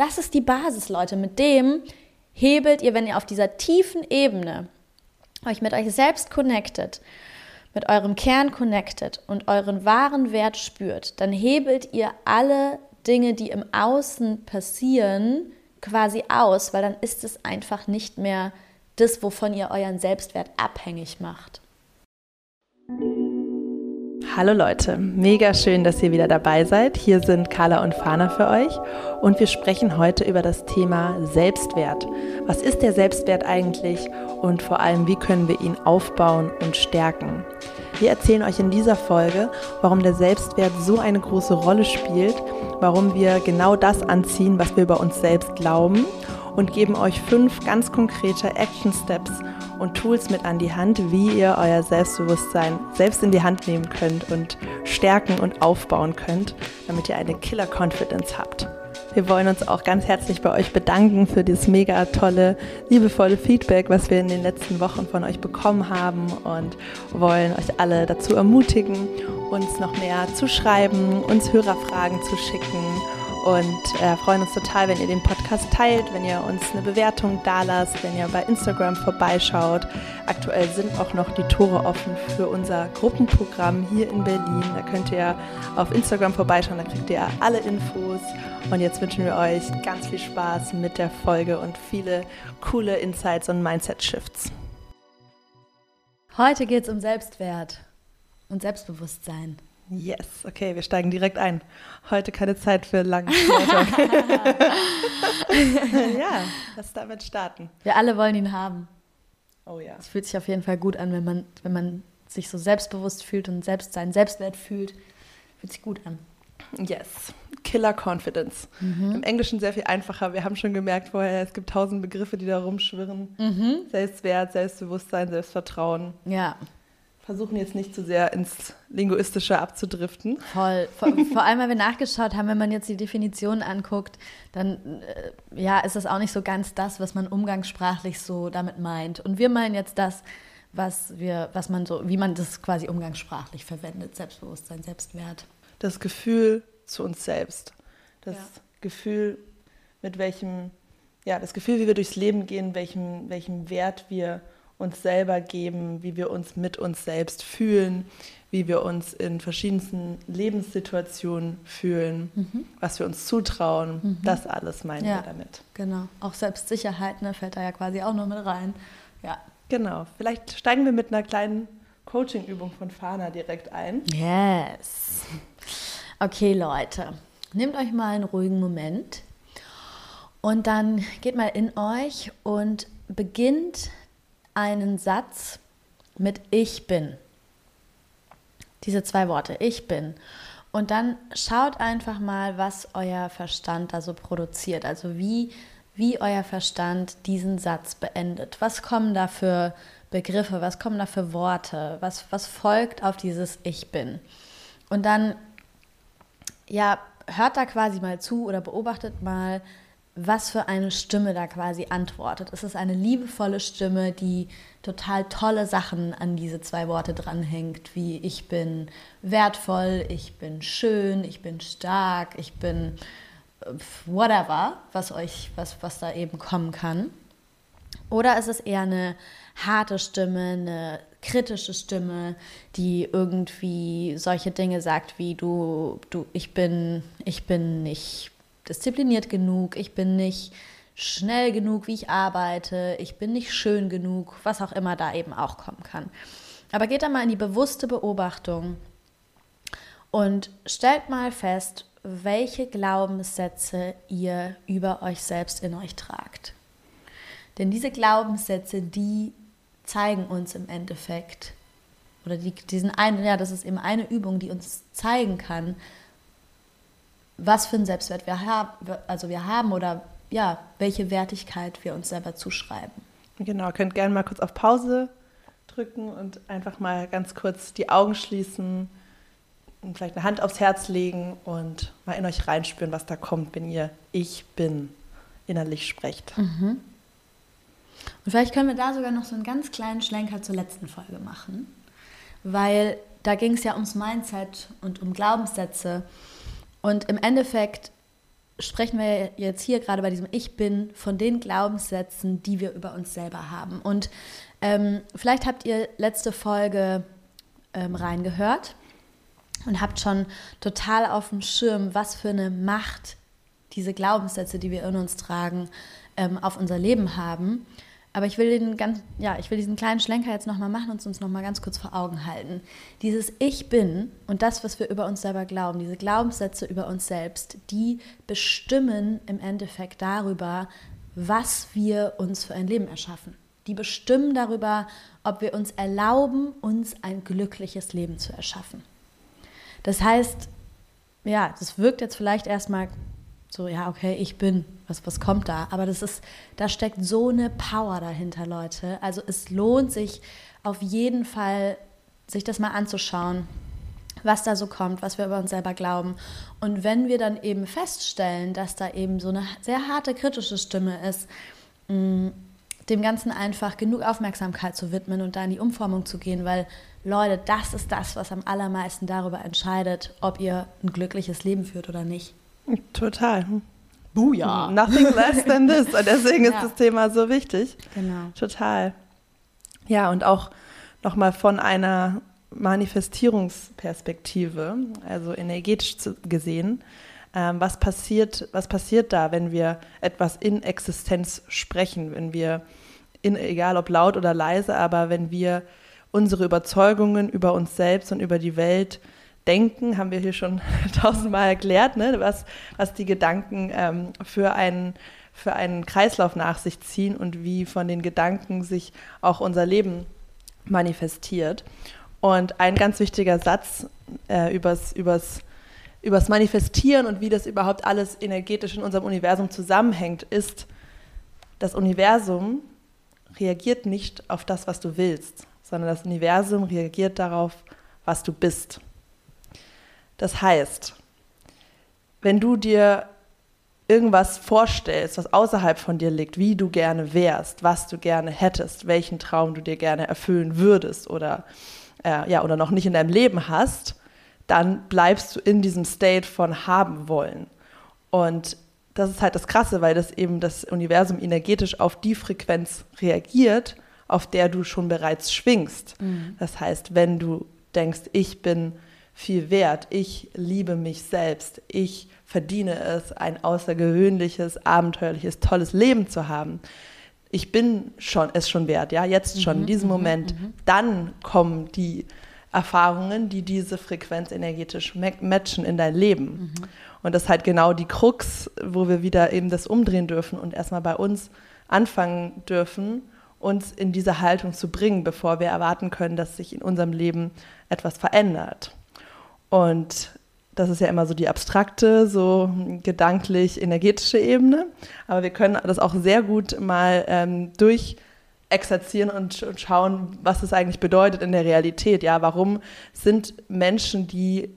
das ist die Basis, Leute. Mit dem hebelt ihr, wenn ihr auf dieser tiefen Ebene euch mit euch selbst connected, mit eurem Kern connected und euren wahren Wert spürt, dann hebelt ihr alle Dinge, die im Außen passieren, quasi aus, weil dann ist es einfach nicht mehr das, wovon ihr euren Selbstwert abhängig macht. Hallo Leute, mega schön, dass ihr wieder dabei seid. Hier sind Carla und Fana für euch und wir sprechen heute über das Thema Selbstwert. Was ist der Selbstwert eigentlich und vor allem, wie können wir ihn aufbauen und stärken? Wir erzählen euch in dieser Folge, warum der Selbstwert so eine große Rolle spielt, warum wir genau das anziehen, was wir über uns selbst glauben und geben euch fünf ganz konkrete Action Steps und Tools mit an die Hand, wie ihr euer Selbstbewusstsein selbst in die Hand nehmen könnt und stärken und aufbauen könnt, damit ihr eine Killer Confidence habt. Wir wollen uns auch ganz herzlich bei euch bedanken für dieses mega tolle, liebevolle Feedback, was wir in den letzten Wochen von euch bekommen haben und wollen euch alle dazu ermutigen, uns noch mehr zu schreiben, uns Hörerfragen zu schicken und äh, freuen uns total, wenn ihr den Podcast teilt, wenn ihr uns eine Bewertung da lasst, wenn ihr bei Instagram vorbeischaut. Aktuell sind auch noch die Tore offen für unser Gruppenprogramm hier in Berlin. Da könnt ihr auf Instagram vorbeischauen, da kriegt ihr alle Infos. Und jetzt wünschen wir euch ganz viel Spaß mit der Folge und viele coole Insights und Mindset-Shifts. Heute geht es um Selbstwert und Selbstbewusstsein. Yes, okay, wir steigen direkt ein. Heute keine Zeit für langen Ja, lass damit starten. Wir alle wollen ihn haben. Oh ja. Es fühlt sich auf jeden Fall gut an, wenn man, wenn man sich so selbstbewusst fühlt und selbst seinen Selbstwert fühlt. Fühlt sich gut an. Yes, Killer Confidence. Mhm. Im Englischen sehr viel einfacher. Wir haben schon gemerkt vorher, es gibt tausend Begriffe, die da rumschwirren. Mhm. Selbstwert, Selbstbewusstsein, Selbstvertrauen. Ja versuchen jetzt nicht zu sehr ins Linguistische abzudriften. Voll. Vor, vor, allem, weil wir nachgeschaut haben, wenn man jetzt die Definition anguckt, dann äh, ja, ist das auch nicht so ganz das, was man umgangssprachlich so damit meint. Und wir meinen jetzt das, was wir, was man so, wie man das quasi umgangssprachlich verwendet, Selbstbewusstsein, Selbstwert. Das Gefühl zu uns selbst. Das ja. Gefühl, mit welchem, ja, das Gefühl, wie wir durchs Leben gehen, welchem, welchem Wert wir uns selber geben, wie wir uns mit uns selbst fühlen, wie wir uns in verschiedensten Lebenssituationen fühlen, mhm. was wir uns zutrauen. Mhm. Das alles meinen ja, wir damit. Genau. Auch Selbstsicherheit ne, fällt da ja quasi auch noch mit rein. Ja. Genau. Vielleicht steigen wir mit einer kleinen Coaching-Übung von Fana direkt ein. Yes. Okay, Leute. Nehmt euch mal einen ruhigen Moment und dann geht mal in euch und beginnt einen Satz mit Ich bin. Diese zwei Worte, ich bin. Und dann schaut einfach mal, was euer Verstand da so produziert. Also wie, wie euer Verstand diesen Satz beendet. Was kommen da für Begriffe, was kommen da für Worte, was, was folgt auf dieses Ich bin. Und dann, ja, hört da quasi mal zu oder beobachtet mal, was für eine Stimme da quasi antwortet. Es ist eine liebevolle Stimme, die total tolle Sachen an diese zwei Worte dranhängt, wie ich bin wertvoll, ich bin schön, ich bin stark, ich bin äh, whatever, was euch, was, was da eben kommen kann. Oder ist es eher eine harte Stimme, eine kritische Stimme, die irgendwie solche Dinge sagt wie du, du, ich bin, ich bin nicht diszipliniert genug, ich bin nicht schnell genug, wie ich arbeite, ich bin nicht schön genug, was auch immer da eben auch kommen kann. Aber geht da mal in die bewusste Beobachtung und stellt mal fest, welche Glaubenssätze ihr über euch selbst in euch tragt. Denn diese Glaubenssätze, die zeigen uns im Endeffekt, oder die, diesen einen, ja, das ist eben eine Übung, die uns zeigen kann, was für einen Selbstwert wir haben, also wir haben oder ja, welche Wertigkeit wir uns selber zuschreiben. Genau, könnt gerne mal kurz auf Pause drücken und einfach mal ganz kurz die Augen schließen und vielleicht eine Hand aufs Herz legen und mal in euch reinspüren, was da kommt, wenn ihr Ich bin innerlich sprecht. Mhm. Und vielleicht können wir da sogar noch so einen ganz kleinen Schlenker zur letzten Folge machen, weil da ging es ja ums Mindset und um Glaubenssätze. Und im Endeffekt sprechen wir jetzt hier gerade bei diesem Ich bin von den Glaubenssätzen, die wir über uns selber haben. Und ähm, vielleicht habt ihr letzte Folge ähm, reingehört und habt schon total auf dem Schirm, was für eine Macht diese Glaubenssätze, die wir in uns tragen, ähm, auf unser Leben haben. Aber ich will, den ganz, ja, ich will diesen kleinen Schlenker jetzt nochmal machen und uns nochmal ganz kurz vor Augen halten. Dieses Ich bin und das, was wir über uns selber glauben, diese Glaubenssätze über uns selbst, die bestimmen im Endeffekt darüber, was wir uns für ein Leben erschaffen. Die bestimmen darüber, ob wir uns erlauben, uns ein glückliches Leben zu erschaffen. Das heißt, ja, das wirkt jetzt vielleicht erstmal so, ja, okay, ich bin, was, was kommt da? Aber das ist, da steckt so eine Power dahinter, Leute. Also es lohnt sich auf jeden Fall, sich das mal anzuschauen, was da so kommt, was wir über uns selber glauben. Und wenn wir dann eben feststellen, dass da eben so eine sehr harte kritische Stimme ist, mm, dem Ganzen einfach genug Aufmerksamkeit zu widmen und da in die Umformung zu gehen, weil Leute, das ist das, was am allermeisten darüber entscheidet, ob ihr ein glückliches Leben führt oder nicht. Total. Buja. Nothing less than this. Und deswegen ist ja. das Thema so wichtig. Genau. Total. Ja, und auch nochmal von einer Manifestierungsperspektive, also energetisch gesehen, ähm, was, passiert, was passiert da, wenn wir etwas in Existenz sprechen, wenn wir, in, egal ob laut oder leise, aber wenn wir unsere Überzeugungen über uns selbst und über die Welt Denken, haben wir hier schon tausendmal erklärt, ne? was, was die Gedanken ähm, für, einen, für einen Kreislauf nach sich ziehen und wie von den Gedanken sich auch unser Leben manifestiert. Und ein ganz wichtiger Satz äh, übers, übers, übers Manifestieren und wie das überhaupt alles energetisch in unserem Universum zusammenhängt, ist, das Universum reagiert nicht auf das, was du willst, sondern das Universum reagiert darauf, was du bist. Das heißt, wenn du dir irgendwas vorstellst, was außerhalb von dir liegt, wie du gerne wärst, was du gerne hättest, welchen Traum du dir gerne erfüllen würdest oder, äh, ja, oder noch nicht in deinem Leben hast, dann bleibst du in diesem State von haben wollen. Und das ist halt das Krasse, weil das eben das Universum energetisch auf die Frequenz reagiert, auf der du schon bereits schwingst. Mhm. Das heißt, wenn du denkst, ich bin viel wert. Ich liebe mich selbst. Ich verdiene es, ein außergewöhnliches, abenteuerliches, tolles Leben zu haben. Ich bin schon es schon wert, ja, jetzt schon, mhm, in diesem mhm, Moment. Mhm. Dann kommen die Erfahrungen, die diese Frequenz energetisch matchen in dein Leben. Und das ist halt genau die Krux, wo wir wieder eben das umdrehen dürfen und erstmal bei uns anfangen dürfen, uns in diese Haltung zu bringen, bevor wir erwarten können, dass sich in unserem Leben etwas verändert. Und das ist ja immer so die abstrakte, so gedanklich energetische Ebene. Aber wir können das auch sehr gut mal ähm, durch exerzieren und, und schauen, was es eigentlich bedeutet in der Realität. Ja, warum sind Menschen, die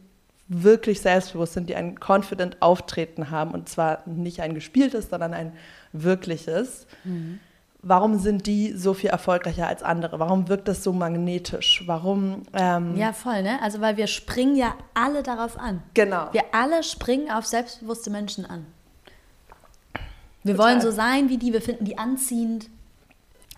wirklich selbstbewusst sind, die ein confident Auftreten haben und zwar nicht ein gespieltes, sondern ein wirkliches. Mhm warum sind die so viel erfolgreicher als andere? Warum wirkt das so magnetisch? Warum? Ähm ja, voll, ne? Also, weil wir springen ja alle darauf an. Genau. Wir alle springen auf selbstbewusste Menschen an. Wir Total. wollen so sein wie die, wir finden die anziehend.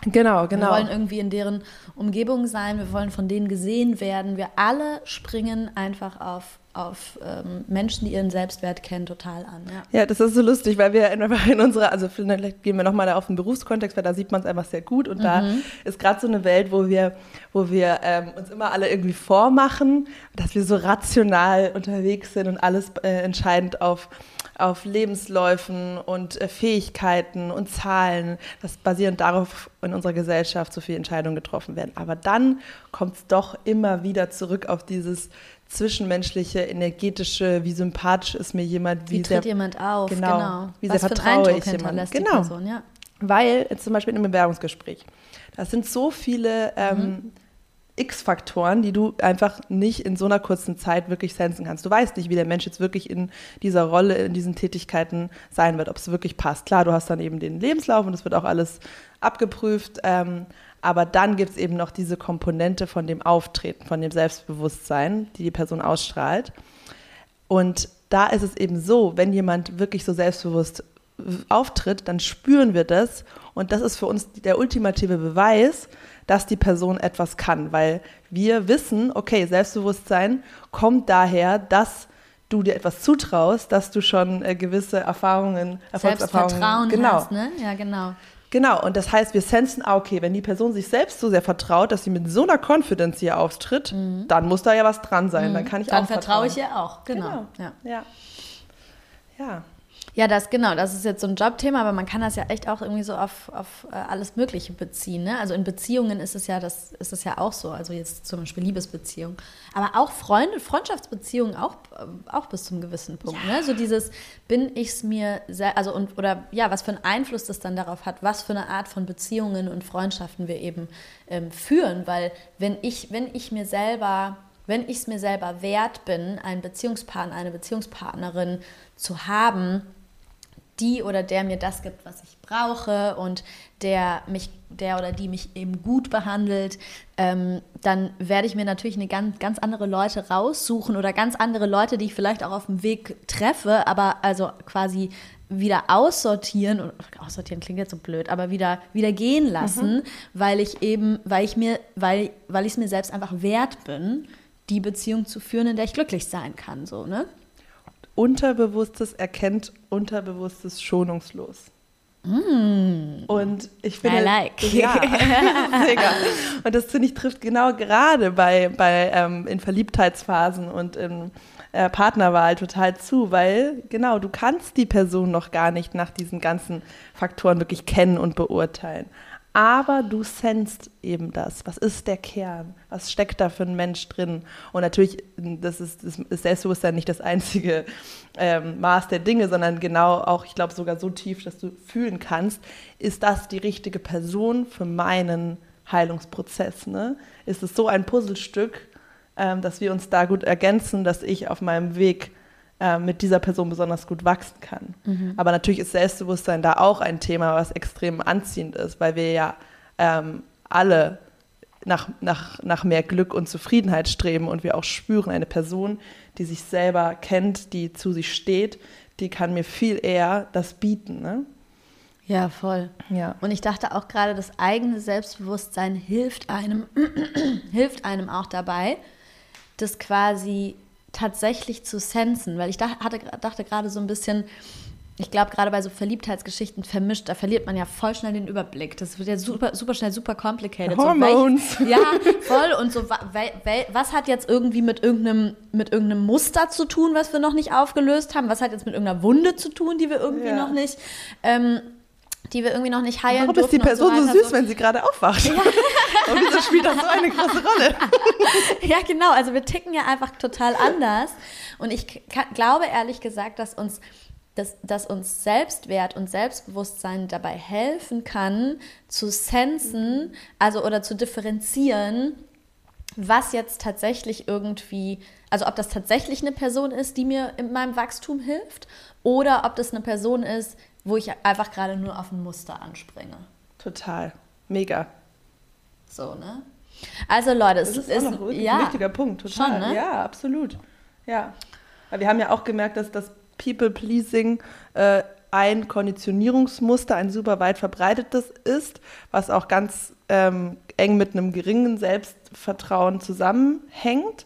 Genau, genau. Wir wollen irgendwie in deren Umgebung sein, wir wollen von denen gesehen werden. Wir alle springen einfach auf auf ähm, Menschen, die ihren Selbstwert kennen, total an. Ja. ja, das ist so lustig, weil wir einfach in unserer, also vielleicht gehen wir nochmal auf den Berufskontext, weil da sieht man es einfach sehr gut und mhm. da ist gerade so eine Welt, wo wir, wo wir ähm, uns immer alle irgendwie vormachen, dass wir so rational unterwegs sind und alles äh, entscheidend auf auf Lebensläufen und äh, Fähigkeiten und Zahlen, dass basierend darauf in unserer Gesellschaft so viele Entscheidungen getroffen werden. Aber dann kommt es doch immer wieder zurück auf dieses zwischenmenschliche, energetische, wie sympathisch ist mir jemand, wie, wie tritt sehr, jemand auf, genau, genau. wie sehr vertraue ich jemandem. Genau. Person, ja. Weil zum Beispiel in einem Bewerbungsgespräch, da sind so viele ähm, mhm. X-Faktoren, die du einfach nicht in so einer kurzen Zeit wirklich sensen kannst. Du weißt nicht, wie der Mensch jetzt wirklich in dieser Rolle, in diesen Tätigkeiten sein wird, ob es wirklich passt. Klar, du hast dann eben den Lebenslauf und es wird auch alles abgeprüft. Ähm, aber dann gibt es eben noch diese Komponente von dem Auftreten, von dem Selbstbewusstsein, die die Person ausstrahlt. Und da ist es eben so, wenn jemand wirklich so selbstbewusst auftritt, dann spüren wir das. Und das ist für uns der ultimative Beweis, dass die Person etwas kann, weil wir wissen, okay, Selbstbewusstsein kommt daher, dass du dir etwas zutraust, dass du schon äh, gewisse Erfahrungen, Erfolgserfahrungen, Selbstvertrauen genau. hast, ne? Ja, genau. Genau, und das heißt, wir sensen, ah, okay, wenn die Person sich selbst so sehr vertraut, dass sie mit so einer Confidence hier auftritt, mhm. dann muss da ja was dran sein. Mhm. Dann kann ich dann auch Dann vertraue ich ihr auch, genau. genau. Ja. ja. ja. Ja, das genau, das ist jetzt so ein Jobthema, aber man kann das ja echt auch irgendwie so auf, auf äh, alles Mögliche beziehen. Ne? Also in Beziehungen ist es ja das ist es ja auch so. Also jetzt zum Beispiel Liebesbeziehungen, aber auch Freunde, Freundschaftsbeziehungen auch, äh, auch bis zum gewissen Punkt. Ja. Ne? So dieses bin ich es mir sehr, also und oder ja, was für einen Einfluss das dann darauf hat, was für eine Art von Beziehungen und Freundschaften wir eben ähm, führen, weil wenn ich wenn ich mir selber wenn ich es mir selber wert bin, einen Beziehungspartner, eine Beziehungspartnerin zu haben, die oder der mir das gibt, was ich brauche und der mich, der oder die mich eben gut behandelt, ähm, dann werde ich mir natürlich eine ganz, ganz andere Leute raussuchen oder ganz andere Leute, die ich vielleicht auch auf dem Weg treffe, aber also quasi wieder aussortieren, aussortieren klingt jetzt so blöd, aber wieder, wieder gehen lassen, mhm. weil ich eben, weil ich mir, weil, weil ich es mir selbst einfach wert bin, die Beziehung zu führen, in der ich glücklich sein kann, so, ne? Unterbewusstes erkennt Unterbewusstes schonungslos. Mm. Und ich finde, I like. ja. Und das finde ich trifft genau gerade bei, bei ähm, in Verliebtheitsphasen und in äh, Partnerwahl total zu, weil genau du kannst die Person noch gar nicht nach diesen ganzen Faktoren wirklich kennen und beurteilen aber du sensst eben das. Was ist der Kern? Was steckt da für ein Mensch drin? Und natürlich, das ist, das ist Selbstbewusstsein nicht das einzige ähm, Maß der Dinge, sondern genau auch, ich glaube, sogar so tief, dass du fühlen kannst, ist das die richtige Person für meinen Heilungsprozess? Ne? Ist es so ein Puzzlestück, ähm, dass wir uns da gut ergänzen, dass ich auf meinem Weg äh, mit dieser Person besonders gut wachsen kann. Mhm. Aber natürlich ist Selbstbewusstsein da auch ein Thema, was extrem anziehend ist, weil wir ja ähm, alle nach, nach, nach mehr Glück und Zufriedenheit streben und wir auch spüren, eine Person, die sich selber kennt, die zu sich steht, die kann mir viel eher das bieten. Ne? Ja, voll. Ja. Und ich dachte auch gerade, das eigene Selbstbewusstsein hilft einem, hilft einem auch dabei, das quasi tatsächlich zu sensen, weil ich da, hatte, dachte gerade so ein bisschen, ich glaube, gerade bei so Verliebtheitsgeschichten vermischt, da verliert man ja voll schnell den Überblick. Das wird ja super, super schnell super complicated. Hormones. So, welch, ja, voll. Und so, was hat jetzt irgendwie mit irgendeinem, mit irgendeinem Muster zu tun, was wir noch nicht aufgelöst haben? Was hat jetzt mit irgendeiner Wunde zu tun, die wir irgendwie ja. noch nicht ähm, die wir irgendwie noch nicht heilen Warum ist die Person so, so, süß, wenn sie gerade aufwacht? Ja. Und wieso spielt das so eine große Rolle? ja, genau. Also wir ticken ja einfach total anders. Und ich glaube ehrlich gesagt, dass uns, dass, dass uns Selbstwert und Selbstbewusstsein dabei helfen kann, zu sensen, also oder zu differenzieren, was jetzt tatsächlich irgendwie, also ob das tatsächlich eine Person ist, die mir in meinem Wachstum hilft, oder ob das eine Person ist, wo ich einfach gerade nur auf ein Muster anspringe. Total. Mega. So, ne? Also Leute, es ist, ist auch ein ja, wichtiger Punkt. Total. Schon, ne? Ja, absolut. Ja. Weil wir haben ja auch gemerkt, dass das People-Pleasing äh, ein Konditionierungsmuster, ein super weit verbreitetes ist, was auch ganz ähm, eng mit einem geringen Selbstvertrauen zusammenhängt.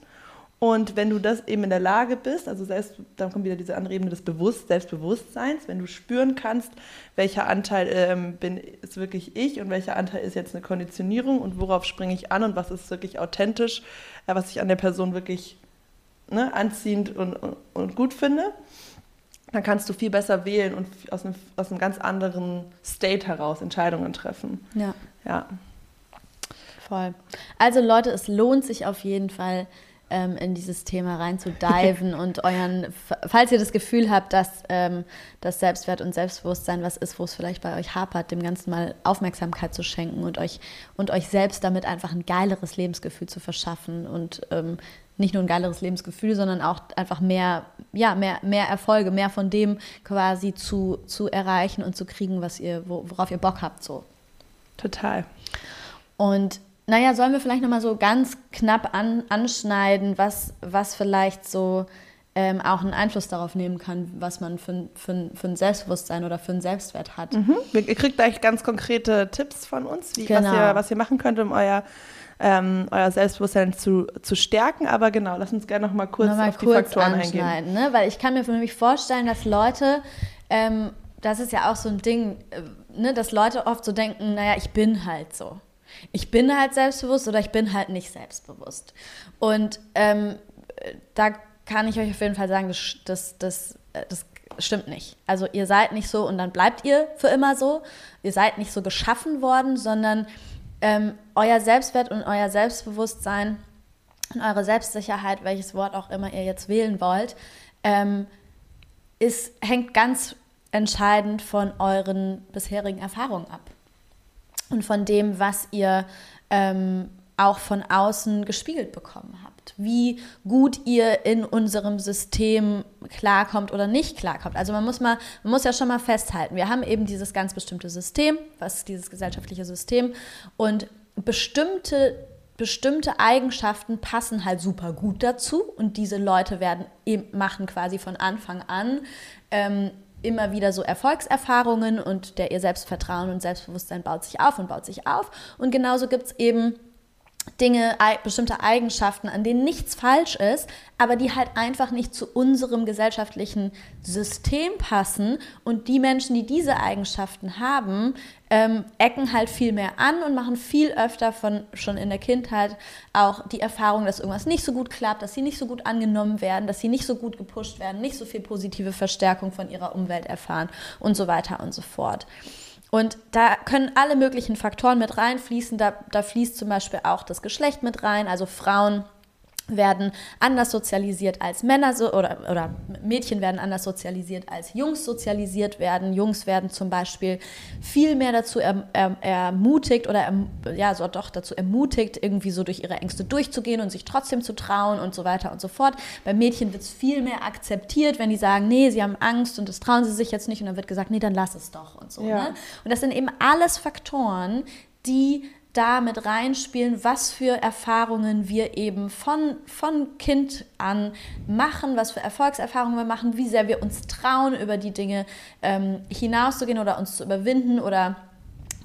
Und wenn du das eben in der Lage bist, also selbst, dann kommt wieder diese andere Ebene des Bewusst Selbstbewusstseins, wenn du spüren kannst, welcher Anteil ähm, bin, ist wirklich ich und welcher Anteil ist jetzt eine Konditionierung und worauf springe ich an und was ist wirklich authentisch, äh, was ich an der Person wirklich ne, anziehend und, und, und, gut finde, dann kannst du viel besser wählen und aus einem, aus einem ganz anderen State heraus Entscheidungen treffen. Ja. Ja. Voll. Also Leute, es lohnt sich auf jeden Fall, ähm, in dieses Thema reinzudiven und euren, falls ihr das Gefühl habt, dass ähm, das Selbstwert und Selbstbewusstsein was ist, wo es vielleicht bei euch hapert, dem Ganzen mal Aufmerksamkeit zu schenken und euch, und euch selbst damit einfach ein geileres Lebensgefühl zu verschaffen und ähm, nicht nur ein geileres Lebensgefühl, sondern auch einfach mehr, ja, mehr, mehr Erfolge, mehr von dem quasi zu, zu erreichen und zu kriegen, was ihr, worauf ihr Bock habt. So. Total. Und naja, sollen wir vielleicht nochmal so ganz knapp an, anschneiden, was, was vielleicht so ähm, auch einen Einfluss darauf nehmen kann, was man für, für, für ein Selbstbewusstsein oder für einen Selbstwert hat. Mhm. Ihr kriegt gleich ganz konkrete Tipps von uns, wie, genau. was, ihr, was ihr machen könnt, um euer ähm, euer Selbstbewusstsein zu, zu stärken. Aber genau, lass uns gerne noch mal kurz noch mal auf kurz die Faktoren eingehen. Ne? Weil ich kann mir mich vorstellen, dass Leute, ähm, das ist ja auch so ein Ding, äh, ne, dass Leute oft so denken, naja, ich bin halt so. Ich bin halt selbstbewusst oder ich bin halt nicht selbstbewusst. Und ähm, da kann ich euch auf jeden Fall sagen, das, das, das, äh, das stimmt nicht. Also ihr seid nicht so und dann bleibt ihr für immer so. Ihr seid nicht so geschaffen worden, sondern ähm, euer Selbstwert und euer Selbstbewusstsein und eure Selbstsicherheit, welches Wort auch immer ihr jetzt wählen wollt, ähm, ist, hängt ganz entscheidend von euren bisherigen Erfahrungen ab und von dem, was ihr ähm, auch von außen gespiegelt bekommen habt. Wie gut ihr in unserem System klarkommt oder nicht klarkommt. Also man muss mal, man muss ja schon mal festhalten, wir haben eben dieses ganz bestimmte System, was ist dieses gesellschaftliche System und bestimmte bestimmte Eigenschaften passen halt super gut dazu und diese Leute werden machen quasi von Anfang an ähm, immer wieder so Erfolgserfahrungen und der ihr Selbstvertrauen und Selbstbewusstsein baut sich auf und baut sich auf. Und genauso gibt es eben Dinge, bestimmte Eigenschaften, an denen nichts falsch ist, aber die halt einfach nicht zu unserem gesellschaftlichen System passen. Und die Menschen, die diese Eigenschaften haben, ähm, ecken halt viel mehr an und machen viel öfter von schon in der Kindheit auch die Erfahrung, dass irgendwas nicht so gut klappt, dass sie nicht so gut angenommen werden, dass sie nicht so gut gepusht werden, nicht so viel positive Verstärkung von ihrer Umwelt erfahren und so weiter und so fort. Und da können alle möglichen Faktoren mit reinfließen. Da, da fließt zum Beispiel auch das Geschlecht mit rein, also Frauen werden anders sozialisiert als Männer so, oder, oder Mädchen werden anders sozialisiert als Jungs sozialisiert werden. Jungs werden zum Beispiel viel mehr dazu er, er, ermutigt oder erm, ja, so doch dazu ermutigt, irgendwie so durch ihre Ängste durchzugehen und sich trotzdem zu trauen und so weiter und so fort. Bei Mädchen wird es viel mehr akzeptiert, wenn die sagen, nee, sie haben Angst und das trauen sie sich jetzt nicht und dann wird gesagt, nee, dann lass es doch und so. Ja. Ne? Und das sind eben alles Faktoren, die da mit reinspielen, was für Erfahrungen wir eben von, von Kind an machen, was für Erfolgserfahrungen wir machen, wie sehr wir uns trauen, über die Dinge ähm, hinauszugehen oder uns zu überwinden oder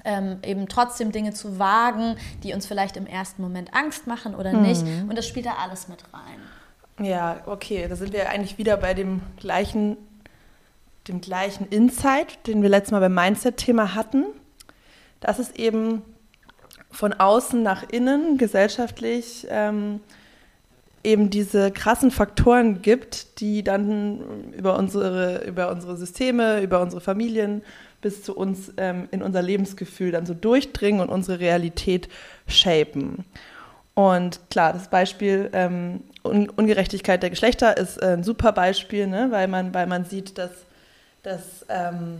ähm, eben trotzdem Dinge zu wagen, die uns vielleicht im ersten Moment Angst machen oder mhm. nicht. Und das spielt da alles mit rein. Ja, okay, da sind wir eigentlich wieder bei dem gleichen, dem gleichen Insight, den wir letztes Mal beim Mindset-Thema hatten. Das ist eben von außen nach innen gesellschaftlich ähm, eben diese krassen Faktoren gibt, die dann über unsere, über unsere Systeme, über unsere Familien bis zu uns ähm, in unser Lebensgefühl dann so durchdringen und unsere Realität shapen. Und klar, das Beispiel ähm, Un Ungerechtigkeit der Geschlechter ist ein super Beispiel, ne? weil, man, weil man sieht, dass, dass ähm,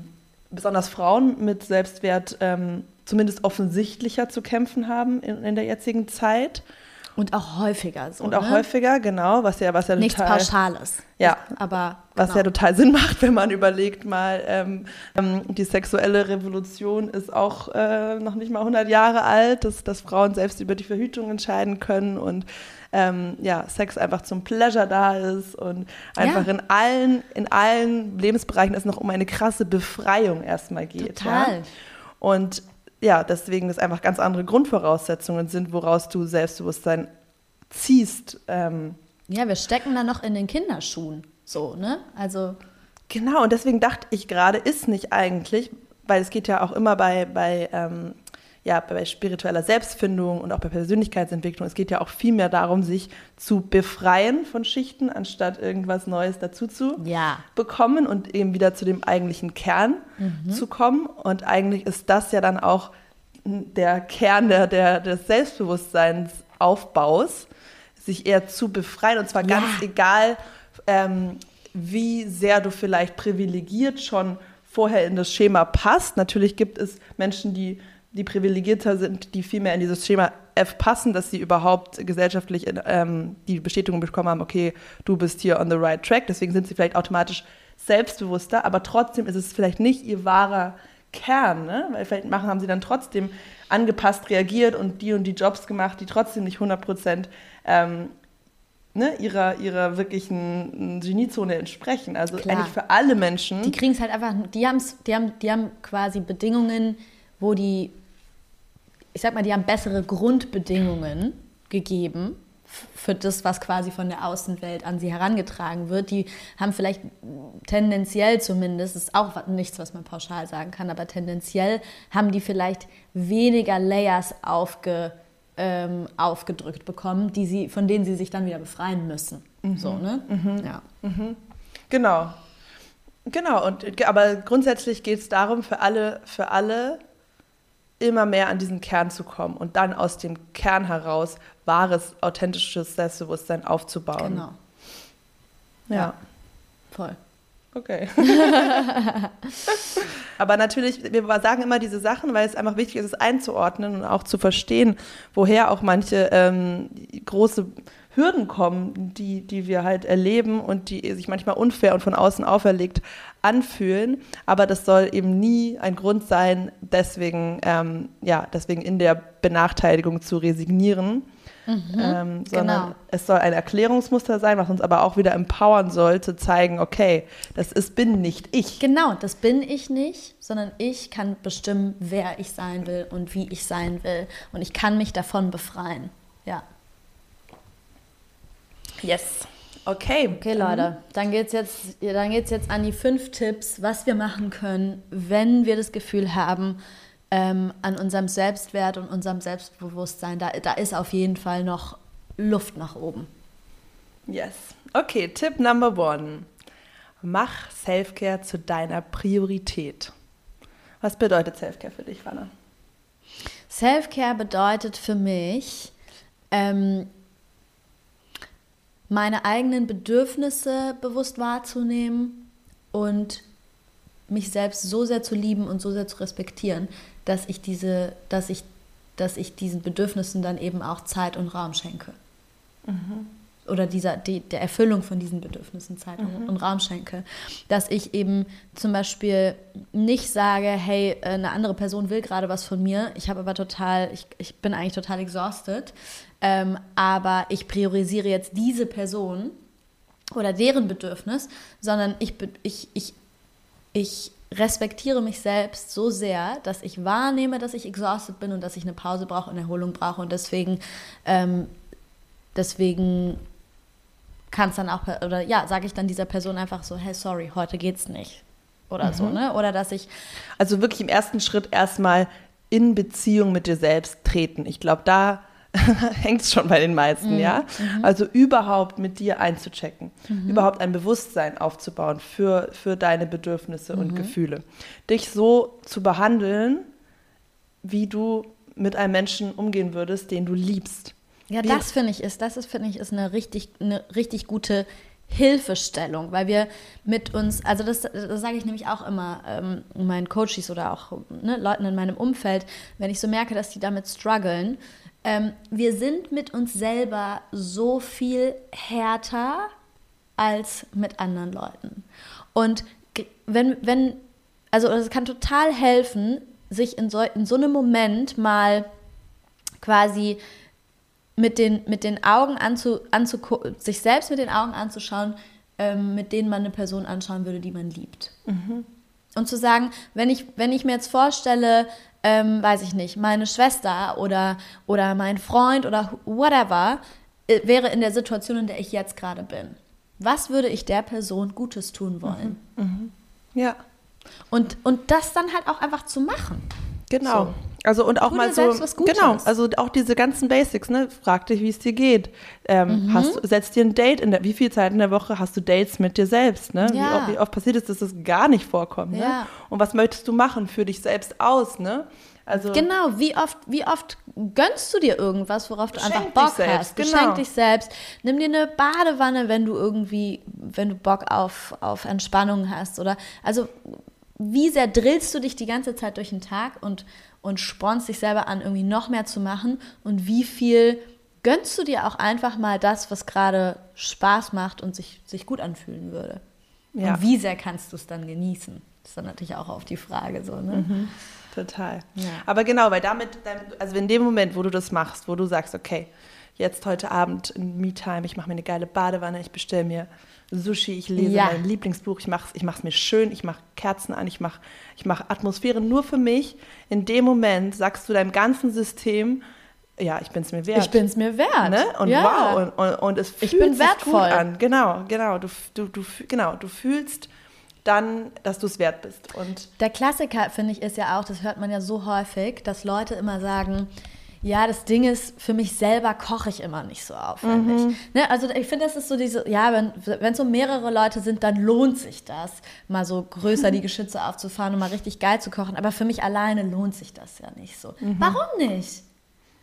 besonders Frauen mit Selbstwert ähm, zumindest offensichtlicher zu kämpfen haben in, in der jetzigen Zeit. Und auch häufiger so. Und auch ne? häufiger, genau, was ja, was ja Nichts total. Pauschales. Ja. Aber. Genau. Was ja total Sinn macht, wenn man überlegt, mal, ähm, ähm, die sexuelle Revolution ist auch äh, noch nicht mal 100 Jahre alt, dass, dass Frauen selbst über die Verhütung entscheiden können und ähm, ja, Sex einfach zum Pleasure da ist und einfach ja. in allen, in allen Lebensbereichen es noch um eine krasse Befreiung erstmal geht. Total. Ja? Und ja, deswegen es einfach ganz andere Grundvoraussetzungen sind, woraus du Selbstbewusstsein ziehst. Ähm. Ja, wir stecken da noch in den Kinderschuhen, so, ne? Also. Genau, und deswegen dachte ich gerade, ist nicht eigentlich, weil es geht ja auch immer bei, bei ähm, ja, bei spiritueller Selbstfindung und auch bei Persönlichkeitsentwicklung, es geht ja auch viel mehr darum, sich zu befreien von Schichten, anstatt irgendwas Neues dazu zu ja. bekommen und eben wieder zu dem eigentlichen Kern mhm. zu kommen. Und eigentlich ist das ja dann auch der Kern der, der, des Selbstbewusstseinsaufbaus, sich eher zu befreien. Und zwar ja. ganz egal, ähm, wie sehr du vielleicht privilegiert schon vorher in das Schema passt. Natürlich gibt es Menschen, die die privilegierter sind, die viel mehr in dieses Schema F passen, dass sie überhaupt gesellschaftlich ähm, die Bestätigung bekommen haben, okay, du bist hier on the right track, deswegen sind sie vielleicht automatisch selbstbewusster, aber trotzdem ist es vielleicht nicht ihr wahrer Kern, ne? weil vielleicht machen, haben sie dann trotzdem angepasst reagiert und die und die Jobs gemacht, die trotzdem nicht 100 Prozent ähm, ne, ihrer, ihrer wirklichen Geniezone entsprechen. Also Klar. eigentlich für alle Menschen. Die kriegen es halt einfach, die, haben's, die, haben, die haben quasi Bedingungen, wo die, ich sag mal, die haben bessere Grundbedingungen gegeben für das, was quasi von der Außenwelt an sie herangetragen wird. Die haben vielleicht tendenziell zumindest, das ist auch nichts, was man pauschal sagen kann, aber tendenziell haben die vielleicht weniger Layers aufge, ähm, aufgedrückt bekommen, die sie, von denen sie sich dann wieder befreien müssen. Mhm. So, ne? Mhm. Ja. Mhm. Genau. Genau, und, aber grundsätzlich geht es darum, für alle, für alle immer mehr an diesen Kern zu kommen und dann aus dem Kern heraus wahres, authentisches Selbstbewusstsein aufzubauen. Genau. Ja. ja. Voll. Okay. Aber natürlich, wir sagen immer diese Sachen, weil es einfach wichtig ist, es einzuordnen und auch zu verstehen, woher auch manche ähm, große Hürden kommen, die, die wir halt erleben und die sich manchmal unfair und von außen auferlegt anfühlen. Aber das soll eben nie ein Grund sein, deswegen, ähm, ja, deswegen in der Benachteiligung zu resignieren. Mhm, ähm, sondern genau. es soll ein Erklärungsmuster sein, was uns aber auch wieder empowern soll, zu zeigen, okay, das ist, bin nicht ich. Genau, das bin ich nicht, sondern ich kann bestimmen, wer ich sein will und wie ich sein will. Und ich kann mich davon befreien. Ja. Yes. Okay. Okay, Leute. Dann geht es jetzt, jetzt an die fünf Tipps, was wir machen können, wenn wir das Gefühl haben, ähm, an unserem Selbstwert und unserem Selbstbewusstsein, da, da ist auf jeden Fall noch Luft nach oben. Yes. Okay, Tipp Number One. Mach Selfcare zu deiner Priorität. Was bedeutet Selfcare für dich, Wanne? Selfcare bedeutet für mich, ähm, meine eigenen Bedürfnisse bewusst wahrzunehmen und mich selbst so sehr zu lieben und so sehr zu respektieren, dass ich diese, dass ich, dass ich diesen Bedürfnissen dann eben auch Zeit und Raum schenke. Mhm. Oder dieser, die, der Erfüllung von diesen Bedürfnissen Zeit mhm. und Raum schenke. Dass ich eben zum Beispiel nicht sage, hey, eine andere Person will gerade was von mir, ich habe aber total, ich, ich bin eigentlich total exhausted, ähm, aber ich priorisiere jetzt diese Person oder deren Bedürfnis, sondern ich, ich, ich, ich respektiere mich selbst so sehr, dass ich wahrnehme, dass ich exhausted bin und dass ich eine Pause brauche und Erholung brauche und deswegen, ähm, deswegen kann es dann auch, oder ja, sage ich dann dieser Person einfach so, hey, sorry, heute geht's nicht. Oder mhm. so, ne? Oder dass ich. Also wirklich im ersten Schritt erstmal in Beziehung mit dir selbst treten. Ich glaube, da hängt es schon bei den meisten, mhm. ja. Mhm. Also überhaupt mit dir einzuchecken, mhm. überhaupt ein Bewusstsein aufzubauen für, für deine Bedürfnisse und mhm. Gefühle. Dich so zu behandeln, wie du mit einem Menschen umgehen würdest, den du liebst. Ja, wie das finde ich ist, das ist, finde ich, ist eine richtig, eine richtig gute Hilfestellung, weil wir mit uns, also das, das sage ich nämlich auch immer ähm, meinen Coaches oder auch ne, Leuten in meinem Umfeld, wenn ich so merke, dass die damit strugglen, ähm, wir sind mit uns selber so viel härter als mit anderen Leuten. Und wenn, wenn, also es kann total helfen, sich in so, in so einem Moment mal quasi mit den, mit den Augen anzu, anzugucken, sich selbst mit den Augen anzuschauen, ähm, mit denen man eine Person anschauen würde, die man liebt. Mhm. Und zu sagen, wenn ich, wenn ich mir jetzt vorstelle, ähm, weiß ich nicht, meine Schwester oder, oder mein Freund oder whatever äh, wäre in der Situation, in der ich jetzt gerade bin. Was würde ich der Person Gutes tun wollen? Mhm. Mhm. Ja. Und, und das dann halt auch einfach zu machen. Genau. So. Also und auch mal so, genau, also auch diese ganzen Basics, ne? Frag dich, wie es dir geht. Ähm, mhm. hast, setz dir ein Date in der, wie viel Zeit in der Woche hast du Dates mit dir selbst, ne? Ja. Wie, oft, wie, oft, passiert es, dass das gar nicht vorkommt, ne? Ja. Und was möchtest du machen für dich selbst aus, ne? Also genau, wie oft, wie oft gönnst du dir irgendwas, worauf du einfach Bock hast? Genau. Beschenk dich selbst. Nimm dir eine Badewanne, wenn du irgendwie, wenn du Bock auf, auf Entspannung hast. Oder also wie sehr drillst du dich die ganze Zeit durch den Tag und, und spornst dich selber an, irgendwie noch mehr zu machen und wie viel gönnst du dir auch einfach mal das, was gerade Spaß macht und sich, sich gut anfühlen würde. Ja. Und wie sehr kannst du es dann genießen? Das ist dann natürlich auch auf die Frage so, ne? Mhm. Total. Ja. Aber genau, weil damit, also in dem Moment, wo du das machst, wo du sagst, okay, jetzt heute Abend in Me-Time, ich mache mir eine geile Badewanne, ich bestelle mir Sushi, ich lese Ja. mein Lieblingsbuch, ich mache es ich mach's mir schön, ich mache Kerzen an, ich mache ich mach Atmosphäre nur für mich. In dem Moment sagst du deinem ganzen System, ja, ich bin es mir wert. Ich bin es mir wert. Ne? Und ja. wow, und, und, und es fühlt Ich bin sich wertvoll. gut an. Genau, genau. Du, du, du, genau. du fühlst dann, dass du es wert bist. Und Der Klassiker, finde ich, ist ja auch, das hört man ja so häufig, dass Leute immer sagen, ja, das Ding ist, für mich selber koche ich immer nicht so aufwendig. Ne? Also ich finde, das ist so diese, ja, wenn es so mehrere Leute sind, dann lohnt sich das, mal so größer die Geschütze aufzufahren und mal richtig geil zu kochen. Aber für mich alleine lohnt sich das ja nicht so. Warum nicht?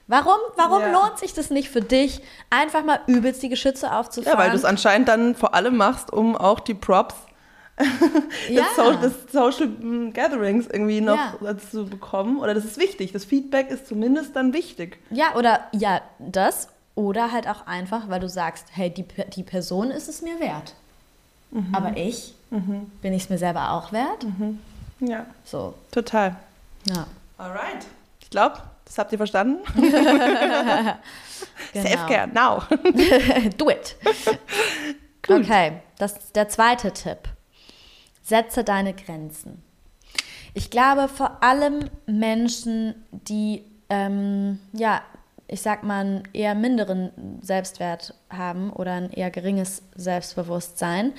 Warum, warum Ja. lohnt sich das nicht für dich, einfach mal übelst die Geschütze aufzufahren? ja, weil du es anscheinend dann vor allem machst, um auch die Props Ja. des, so des Social Gatherings irgendwie noch Ja. dazu bekommen. Oder das ist wichtig. Das Feedback ist zumindest dann wichtig. Ja, oder ja, das. Oder halt auch einfach, weil du sagst, hey, die, die Person ist es mir wert. Aber ich, bin ich es mir selber auch wert? Ja, So, total. ja. Alright. Ich glaube, das habt ihr verstanden. Genau. Self-care, now. Do it. Okay, das ist der zweite Tipp. Setze deine Grenzen. Ich glaube, vor allem Menschen, die, ähm, ja, ich sag mal, einen eher minderen Selbstwert haben oder ein eher geringes Selbstbewusstsein,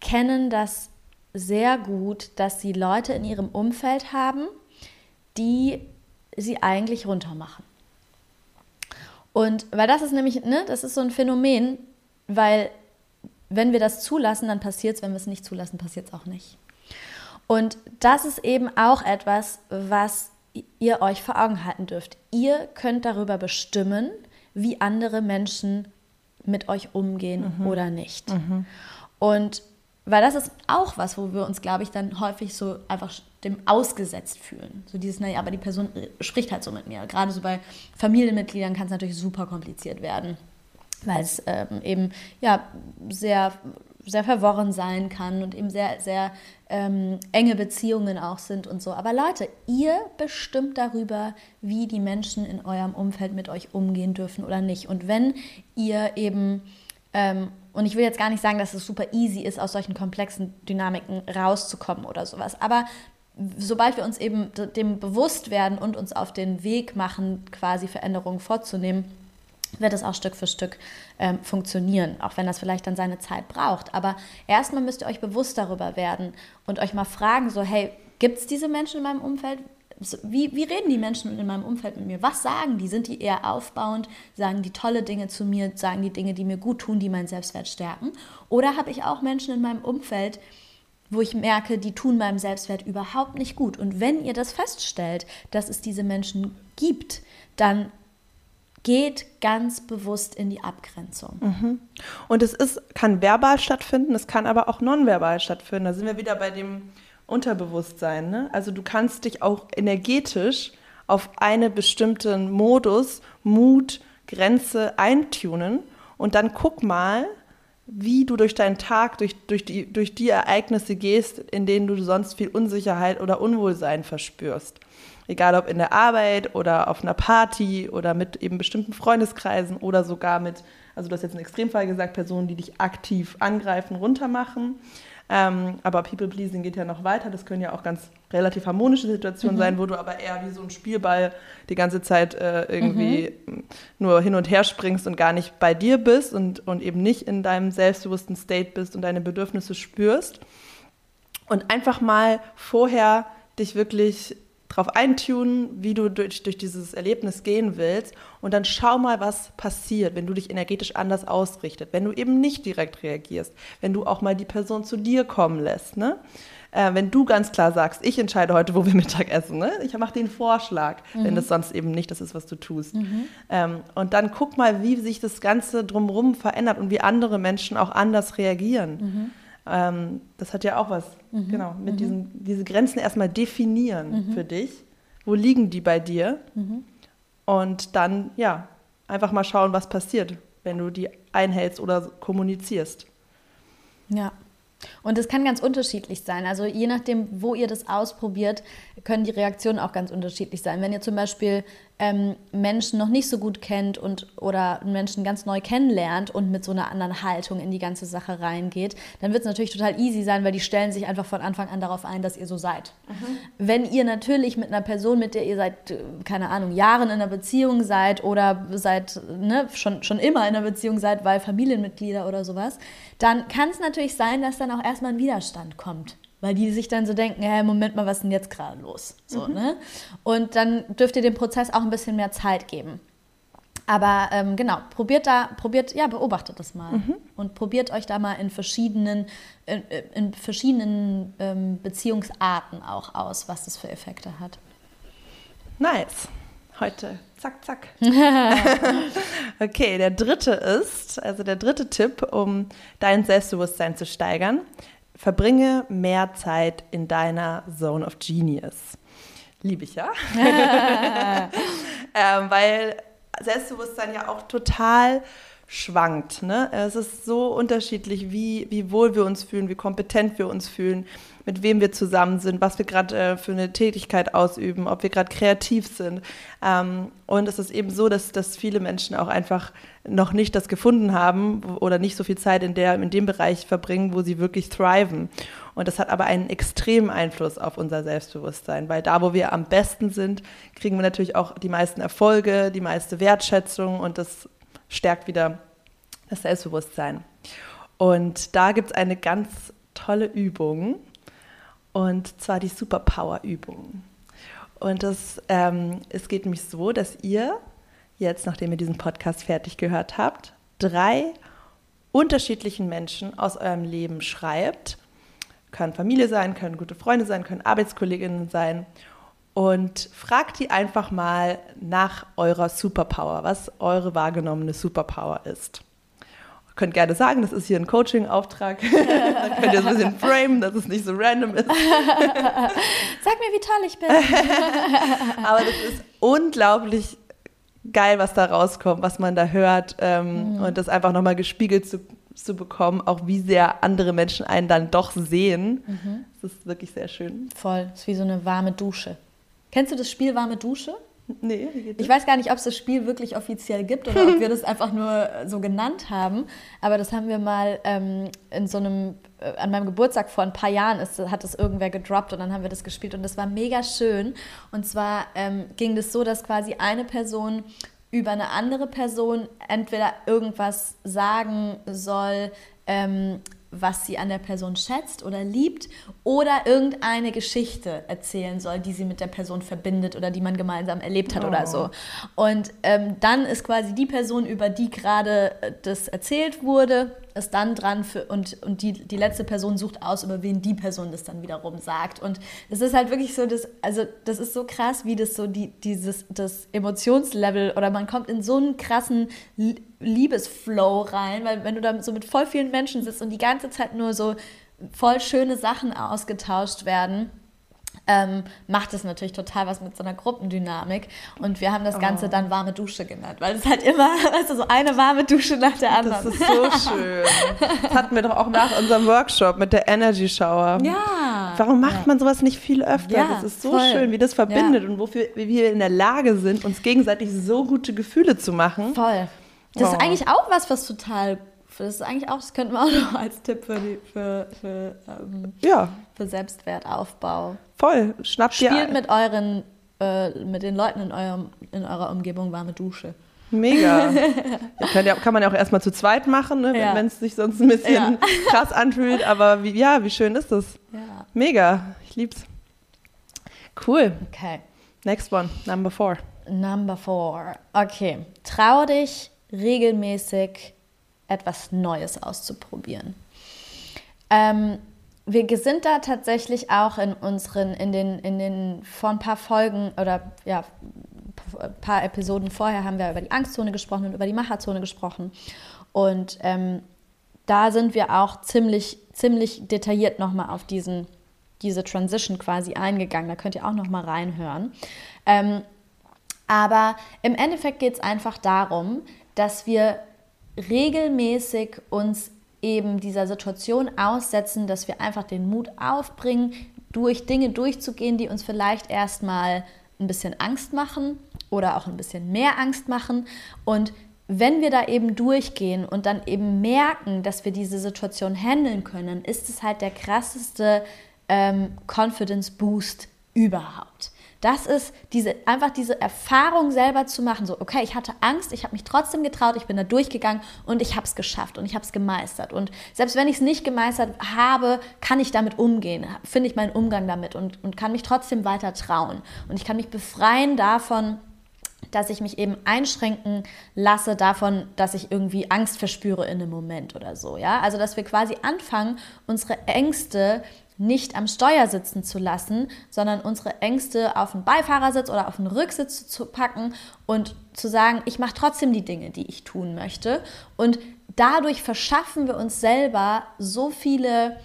kennen das sehr gut, dass sie Leute in ihrem Umfeld haben, die sie eigentlich runtermachen. Und weil das ist nämlich, ne, das ist so ein Phänomen, weil wenn wir das zulassen, dann passiert es, wenn wir es nicht zulassen, passiert es auch nicht. Und das ist eben auch etwas, was ihr euch vor Augen halten dürft. Ihr könnt darüber bestimmen, wie andere Menschen mit euch umgehen oder nicht. Und weil das ist auch was, wo wir uns, glaube ich, dann häufig so einfach dem ausgesetzt fühlen. So dieses, naja, aber die Person spricht halt so mit mir. Gerade so bei Familienmitgliedern kann es natürlich super kompliziert werden, weil es ähm, eben ja sehr, sehr verworren sein kann und eben sehr, sehr ähm, enge Beziehungen auch sind und so. Aber Leute, ihr bestimmt darüber, wie die Menschen in eurem Umfeld mit euch umgehen dürfen oder nicht. Und wenn ihr eben ähm, und ich will jetzt gar nicht sagen, dass es super easy ist, aus solchen komplexen Dynamiken rauszukommen oder sowas. Aber sobald wir uns eben dem bewusst werden und uns auf den Weg machen, quasi Veränderungen vorzunehmen, wird es auch Stück für Stück ähm, funktionieren, auch wenn das vielleicht dann seine Zeit braucht. Aber erstmal müsst ihr euch bewusst darüber werden und euch mal fragen, so, hey, gibt es diese Menschen in meinem Umfeld? Wie, wie reden die Menschen in meinem Umfeld mit mir? Was sagen die? Sind die eher aufbauend? Sagen die tolle Dinge zu mir? Sagen die Dinge, die mir gut tun, die meinen Selbstwert stärken? Oder habe ich auch Menschen in meinem Umfeld, wo ich merke, die tun meinem Selbstwert überhaupt nicht gut? Und wenn ihr das feststellt, dass es diese Menschen gibt, dann geht ganz bewusst in die Abgrenzung. Und es ist, kann verbal stattfinden, es kann aber auch nonverbal stattfinden. Da sind wir wieder bei dem Unterbewusstsein. Ne? Also du kannst dich auch energetisch auf einen bestimmten Modus, Mut, Grenze eintunen und dann guck mal, wie du durch deinen Tag, durch, durch, die, durch die Ereignisse gehst, in denen du sonst viel Unsicherheit oder Unwohlsein verspürst. Egal ob in der Arbeit oder auf einer Party oder mit eben bestimmten Freundeskreisen oder sogar mit, also du hast jetzt einen Extremfall gesagt, Personen, die dich aktiv angreifen, runtermachen. Ähm, aber People-Pleasing geht ja noch weiter. Das können ja auch ganz relativ harmonische Situationen sein, wo du aber eher wie so ein Spielball die ganze Zeit äh, irgendwie nur hin und her springst und gar nicht bei dir bist und, und eben nicht in deinem selbstbewussten State bist und deine Bedürfnisse spürst. Und einfach mal vorher dich wirklich drauf eintunen, wie du durch, durch dieses Erlebnis gehen willst. Und dann schau mal, was passiert, wenn du dich energetisch anders ausrichtet, wenn du eben nicht direkt reagierst, wenn du auch mal die Person zu dir kommen lässt. Ne? Äh, wenn du ganz klar sagst, ich entscheide heute, wo wir Mittag essen. Ne? Ich mache den Vorschlag, wenn das sonst eben nicht das ist, was du tust. Ähm, und dann guck mal, wie sich das Ganze drumherum verändert und wie andere Menschen auch anders reagieren. Ähm, das hat ja auch was, genau, mit diesen diese Grenzen erstmal definieren für dich. Wo liegen die bei dir? Und dann, ja, einfach mal schauen, was passiert, wenn du die einhältst oder kommunizierst. Ja. Und es kann ganz unterschiedlich sein. Also je nachdem, wo ihr das ausprobiert, können die Reaktionen auch ganz unterschiedlich sein. Wenn ihr zum Beispiel ähm, Menschen noch nicht so gut kennt und oder Menschen ganz neu kennenlernt und mit so einer anderen Haltung in die ganze Sache reingeht, dann wird es natürlich total easy sein, weil die stellen sich einfach von Anfang an darauf ein, dass ihr so seid. Mhm. Wenn ihr natürlich mit einer Person, mit der ihr seit, äh, keine Ahnung, Jahren in einer Beziehung seid oder seit ne, schon, schon immer in einer Beziehung seid, weil Familienmitglieder oder sowas, dann kann es natürlich sein, dass dann auch erstmal ein Widerstand kommt weil die sich dann so denken, hey, Moment mal, was ist denn jetzt gerade los? So, mhm. ne? Und dann dürft ihr dem Prozess auch ein bisschen mehr Zeit geben. Aber ähm, genau, probiert da, probiert, ja, beobachtet das mal mhm. und probiert euch da mal in verschiedenen, in, in verschiedenen ähm, Beziehungsarten auch aus, was das für Effekte hat. Nice. Heute zack, zack. okay, der dritte ist, also der dritte Tipp, um dein Selbstbewusstsein zu steigern, verbringe mehr Zeit in deiner Zone of Genius. Liebe ich ja. ähm, weil Selbstbewusstsein ja auch total schwankt. Ne? Es ist so unterschiedlich, wie, wie wohl wir uns fühlen, wie kompetent wir uns fühlen, mit wem wir zusammen sind, was wir gerade äh, für eine Tätigkeit ausüben, ob wir gerade kreativ sind. Ähm, und es ist eben so, dass, dass viele Menschen auch einfach noch nicht das gefunden haben oder nicht so viel Zeit in, der, in dem Bereich verbringen, wo sie wirklich thriven. Und das hat aber einen extremen Einfluss auf unser Selbstbewusstsein, weil da, wo wir am besten sind, kriegen wir natürlich auch die meisten Erfolge, die meiste Wertschätzung und das stärkt wieder das Selbstbewusstsein. Und da gibt es eine ganz tolle Übung, und zwar die Superpower-Übung. Und das, ähm, es geht nämlich so, dass ihr jetzt, nachdem ihr diesen Podcast fertig gehört habt, drei unterschiedlichen Menschen aus eurem Leben schreibt. Können Familie sein, können gute Freunde sein, können Arbeitskolleginnen sein. Und fragt die einfach mal nach eurer Superpower, was eure wahrgenommene Superpower ist könnt gerne sagen, das ist hier ein Coaching-Auftrag. Dann könnt ihr so ein bisschen framen, dass es nicht so random ist. Sag mir, wie toll ich bin. Aber das ist unglaublich geil, was da rauskommt, was man da hört ähm, mhm. und das einfach nochmal gespiegelt zu, zu bekommen, auch wie sehr andere Menschen einen dann doch sehen. Mhm. Das ist wirklich sehr schön. Voll, das ist wie so eine warme Dusche. Kennst du das Spiel Warme Dusche? Nee, wie geht das? Ich weiß gar nicht, ob es das Spiel wirklich offiziell gibt oder ob wir das einfach nur so genannt haben. Aber das haben wir mal ähm, in so einem, äh, an meinem Geburtstag vor ein paar Jahren ist, hat das irgendwer gedroppt und dann haben wir das gespielt und das war mega schön. Und zwar ähm, ging das so, dass quasi eine Person über eine andere Person entweder irgendwas sagen soll, ähm, was sie an der Person schätzt oder liebt oder irgendeine Geschichte erzählen soll, die sie mit der Person verbindet oder die man gemeinsam erlebt hat oh. oder so. Und ähm, dann ist quasi die Person, über die gerade äh, das erzählt wurde, ist dann dran für, und, und die, die letzte Person sucht aus, über wen die Person das dann wiederum sagt. Und es ist halt wirklich so, das, also das ist so krass, wie das so die, dieses, das Emotionslevel oder man kommt in so einen krassen Liebesflow rein, weil wenn du da so mit voll vielen Menschen sitzt und die ganze Zeit nur so voll schöne Sachen ausgetauscht werden ähm, macht es natürlich total was mit so einer Gruppendynamik. Und wir haben das Ganze oh. dann warme Dusche genannt, weil es halt immer, weißt du, so eine warme Dusche nach der anderen. Das ist so schön. Das hatten wir doch auch nach unserem Workshop mit der Energy Shower. Ja. Warum macht ja. man sowas nicht viel öfter? Ja, das ist so voll. schön, wie das verbindet ja. und wofür wie wir in der Lage sind, uns gegenseitig so gute Gefühle zu machen. Voll. Das oh. ist eigentlich auch was, was total das ist eigentlich auch, das könnten wir auch noch als Tipp für, die, für, für, ähm, ja. für Selbstwertaufbau. Voll, schnappt Spielt ihr. mit euren, äh, mit den Leuten in, eurem, in eurer Umgebung warme Dusche. Mega. ja, kann man ja auch erstmal zu zweit machen, ne, ja. wenn es sich sonst ein bisschen ja. krass anfühlt. Aber wie, ja, wie schön ist das? Mega. Ich lieb's. Cool. Okay. Next one, number four. Number four. Okay. Trau dich regelmäßig etwas Neues auszuprobieren. Ähm, wir sind da tatsächlich auch in unseren, in den, in den, vor ein paar Folgen oder ja, ein paar Episoden vorher haben wir über die Angstzone gesprochen und über die Macherzone gesprochen. Und ähm, da sind wir auch ziemlich, ziemlich detailliert nochmal auf diesen, diese Transition quasi eingegangen. Da könnt ihr auch nochmal reinhören. Ähm, aber im Endeffekt geht es einfach darum, dass wir regelmäßig uns eben dieser Situation aussetzen, dass wir einfach den Mut aufbringen, durch Dinge durchzugehen, die uns vielleicht erstmal ein bisschen Angst machen oder auch ein bisschen mehr Angst machen. Und wenn wir da eben durchgehen und dann eben merken, dass wir diese Situation handeln können, ist es halt der krasseste ähm, Confidence Boost überhaupt. Das ist diese, einfach diese Erfahrung selber zu machen. So, okay, ich hatte Angst, ich habe mich trotzdem getraut, ich bin da durchgegangen und ich habe es geschafft und ich habe es gemeistert. Und selbst wenn ich es nicht gemeistert habe, kann ich damit umgehen, finde ich meinen Umgang damit und, und kann mich trotzdem weiter trauen. Und ich kann mich befreien davon, dass ich mich eben einschränken lasse davon, dass ich irgendwie Angst verspüre in einem Moment oder so, ja? Also, dass wir quasi anfangen, unsere Ängste nicht am Steuer sitzen zu lassen, sondern unsere Ängste auf den Beifahrersitz oder auf den Rücksitz zu packen und zu sagen, ich mache trotzdem die Dinge, die ich tun möchte. Und dadurch verschaffen wir uns selber so viele,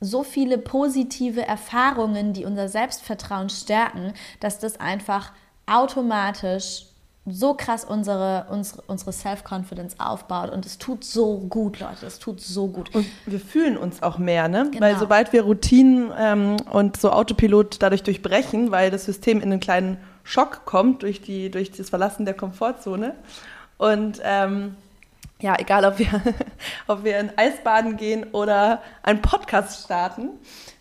so viele positive Erfahrungen, die unser Selbstvertrauen stärken, dass das einfach automatisch so krass unsere, unsere, unsere Self-Confidence aufbaut. Und es tut so gut, Leute. Es tut so gut. Und wir fühlen uns auch mehr, ne? Genau. Weil sobald wir Routinen ähm, und so Autopilot dadurch durchbrechen, weil das System in einen kleinen Schock kommt durch, die, durch das Verlassen der Komfortzone. Und ähm, ja, egal ob wir, ob wir in Eisbaden gehen oder einen Podcast starten,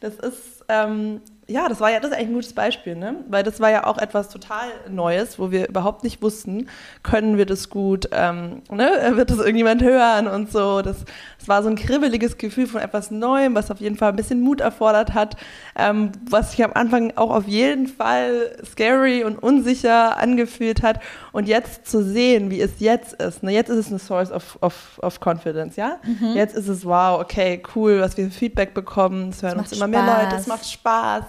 das ist ähm, ja, das war ja das ist eigentlich ein gutes Beispiel, ne? Weil das war ja auch etwas total Neues, wo wir überhaupt nicht wussten, können wir das gut, ähm, ne? wird das irgendjemand hören und so. Das, das war so ein kribbeliges Gefühl von etwas Neuem, was auf jeden Fall ein bisschen Mut erfordert hat, ähm, was sich am Anfang auch auf jeden Fall scary und unsicher angefühlt hat. Und jetzt zu sehen, wie es jetzt ist, ne? Jetzt ist es eine Source of, of, of Confidence, ja? Mhm. Jetzt ist es wow, okay, cool, was wir Feedback bekommen, es hören uns immer Spaß. mehr Leute, es macht Spaß.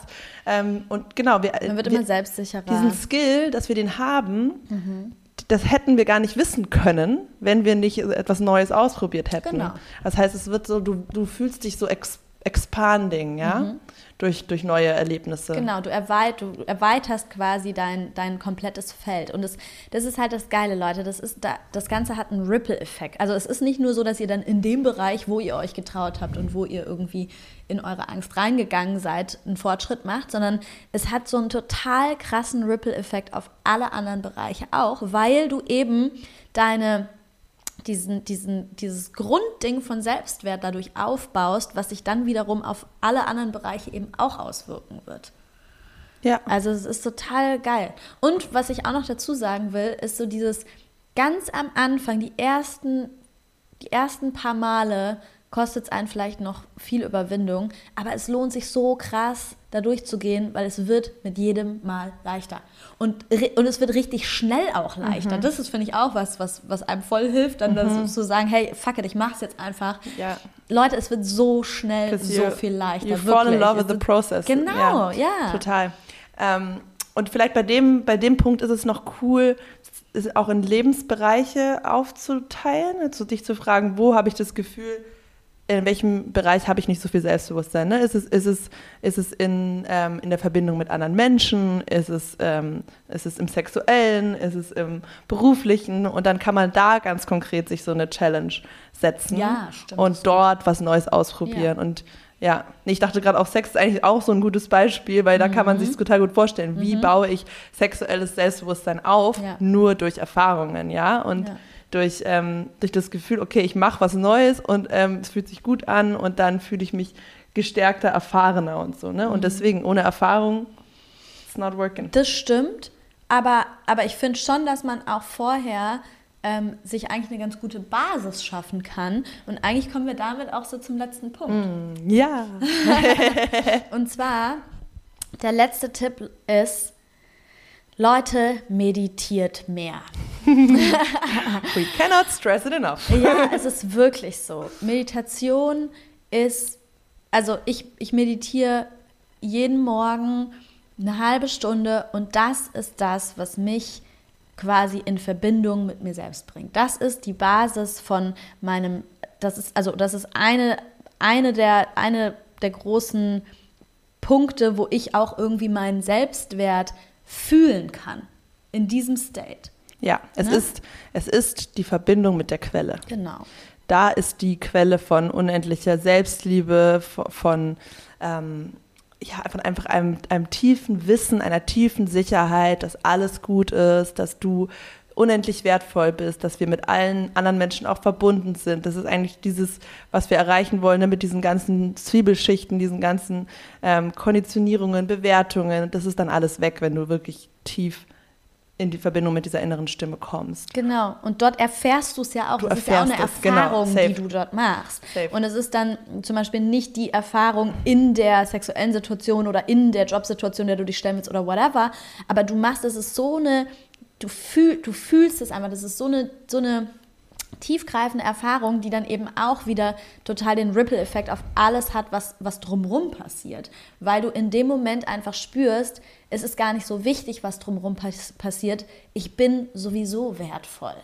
Ähm, und genau, wir, Man wird wir, immer selbstsicherer. Diesen Skill, dass wir den haben, mhm. das hätten wir gar nicht wissen können, wenn wir nicht etwas Neues ausprobiert hätten. Genau. Das heißt, es wird so, du, du fühlst dich so ex expanding, ja. Mhm durch, durch neue Erlebnisse. Genau, du, erweit, du erweiterst quasi dein, dein komplettes Feld. Und das, das ist halt das Geile, Leute. Das, ist da, das Ganze hat einen Ripple-Effekt. Also es ist nicht nur so, dass ihr dann in dem Bereich, wo ihr euch getraut habt und wo ihr irgendwie in eure Angst reingegangen seid, einen Fortschritt macht, sondern es hat so einen total krassen Ripple-Effekt auf alle anderen Bereiche auch, weil du eben deine diesen, diesen, dieses Grundding von Selbstwert dadurch aufbaust, was sich dann wiederum auf alle anderen Bereiche eben auch auswirken wird. Ja. Also es ist total geil. Und was ich auch noch dazu sagen will, ist so dieses ganz am Anfang, die ersten, die ersten paar Male kostet es einen vielleicht noch viel Überwindung, aber es lohnt sich so krass, da durchzugehen, weil es wird mit jedem Mal leichter. Und, und es wird richtig schnell auch leichter. Mhm. Das ist, finde ich, auch was, was, was einem voll hilft, dann mhm. zu sagen, hey, fuck it, ich mach's jetzt einfach. Ja. Leute, es wird so schnell so viel leichter. You fall in love with the process. Genau, ja. ja. Total. Ähm, und vielleicht bei dem, bei dem Punkt ist es noch cool, auch in Lebensbereiche aufzuteilen, also dich zu fragen, wo habe ich das Gefühl, in welchem Bereich habe ich nicht so viel Selbstbewusstsein? Ne? Ist es, ist es, ist es in, ähm, in der Verbindung mit anderen Menschen? Ist es, ähm, ist es im Sexuellen? Ist es im Beruflichen? Und dann kann man da ganz konkret sich so eine Challenge setzen ja, und dort was Neues ausprobieren. Ja. Und ja, ich dachte gerade auch Sex ist eigentlich auch so ein gutes Beispiel, weil da mhm. kann man sich mhm. total gut vorstellen, wie mhm. baue ich sexuelles Selbstbewusstsein auf, ja. nur durch Erfahrungen, ja. Und durch, ähm, durch das Gefühl, okay, ich mache was Neues und ähm, es fühlt sich gut an und dann fühle ich mich gestärkter, erfahrener und so. Ne? Und mhm. deswegen, ohne Erfahrung, it's not working. Das stimmt, aber, aber ich finde schon, dass man auch vorher ähm, sich eigentlich eine ganz gute Basis schaffen kann. Und eigentlich kommen wir damit auch so zum letzten Punkt. Mm, ja. und zwar, der letzte Tipp ist, Leute, meditiert mehr. We cannot stress it enough. ja, es ist wirklich so. Meditation ist, also ich, ich meditiere jeden Morgen eine halbe Stunde und das ist das, was mich quasi in Verbindung mit mir selbst bringt. Das ist die Basis von meinem, das ist, also das ist eine, eine, der, eine der großen Punkte, wo ich auch irgendwie meinen Selbstwert fühlen kann in diesem State. Ja, es, ne? ist, es ist die Verbindung mit der Quelle. Genau. Da ist die Quelle von unendlicher Selbstliebe, von, ähm, ja, von einfach einem, einem tiefen Wissen, einer tiefen Sicherheit, dass alles gut ist, dass du unendlich wertvoll bist, dass wir mit allen anderen Menschen auch verbunden sind. Das ist eigentlich dieses, was wir erreichen wollen, ne, mit diesen ganzen Zwiebelschichten, diesen ganzen ähm, Konditionierungen, Bewertungen. Das ist dann alles weg, wenn du wirklich tief in die Verbindung mit dieser inneren Stimme kommst. Genau. Und dort erfährst du es ja auch. Du das ist ja auch eine es. Genau. Erfahrung, genau. die du dort machst. Safe. Und es ist dann zum Beispiel nicht die Erfahrung in der sexuellen Situation oder in der Jobsituation, in der du dich stellen willst oder whatever. Aber du machst, es ist so eine, du, fühl, du fühlst es einfach. Das ist so eine, so eine tiefgreifende Erfahrung, die dann eben auch wieder total den Ripple-Effekt auf alles hat, was, was drumherum passiert. Weil du in dem Moment einfach spürst, es ist gar nicht so wichtig, was drumherum pass passiert. Ich bin sowieso wertvoll.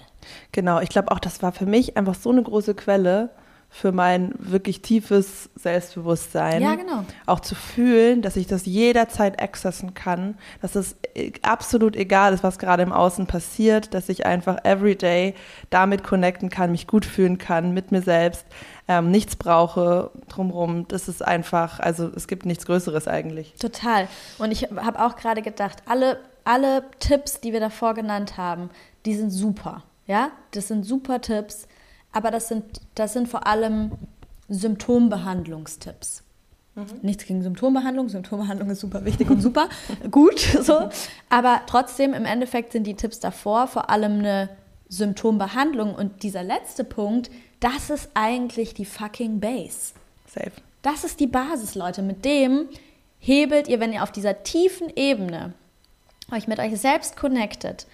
Genau, ich glaube auch, das war für mich einfach so eine große Quelle für mein wirklich tiefes Selbstbewusstsein. Ja, genau. Auch zu fühlen, dass ich das jederzeit accessen kann, dass es absolut egal ist, was gerade im Außen passiert, dass ich einfach everyday damit connecten kann, mich gut fühlen kann mit mir selbst, ähm, nichts brauche drumherum. Das ist einfach, also es gibt nichts Größeres eigentlich. Total. Und ich habe auch gerade gedacht, alle, alle Tipps, die wir davor genannt haben, die sind super. Ja, das sind super Tipps aber das sind, das sind vor allem Symptombehandlungstipps. Mhm. Nichts gegen Symptombehandlung. Symptombehandlung ist super wichtig und super gut. So. Aber trotzdem, im Endeffekt sind die Tipps davor vor allem eine Symptombehandlung. Und dieser letzte Punkt, das ist eigentlich die fucking Base. Safe. Das ist die Basis, Leute. Mit dem hebelt ihr, wenn ihr auf dieser tiefen Ebene euch mit euch selbst connectet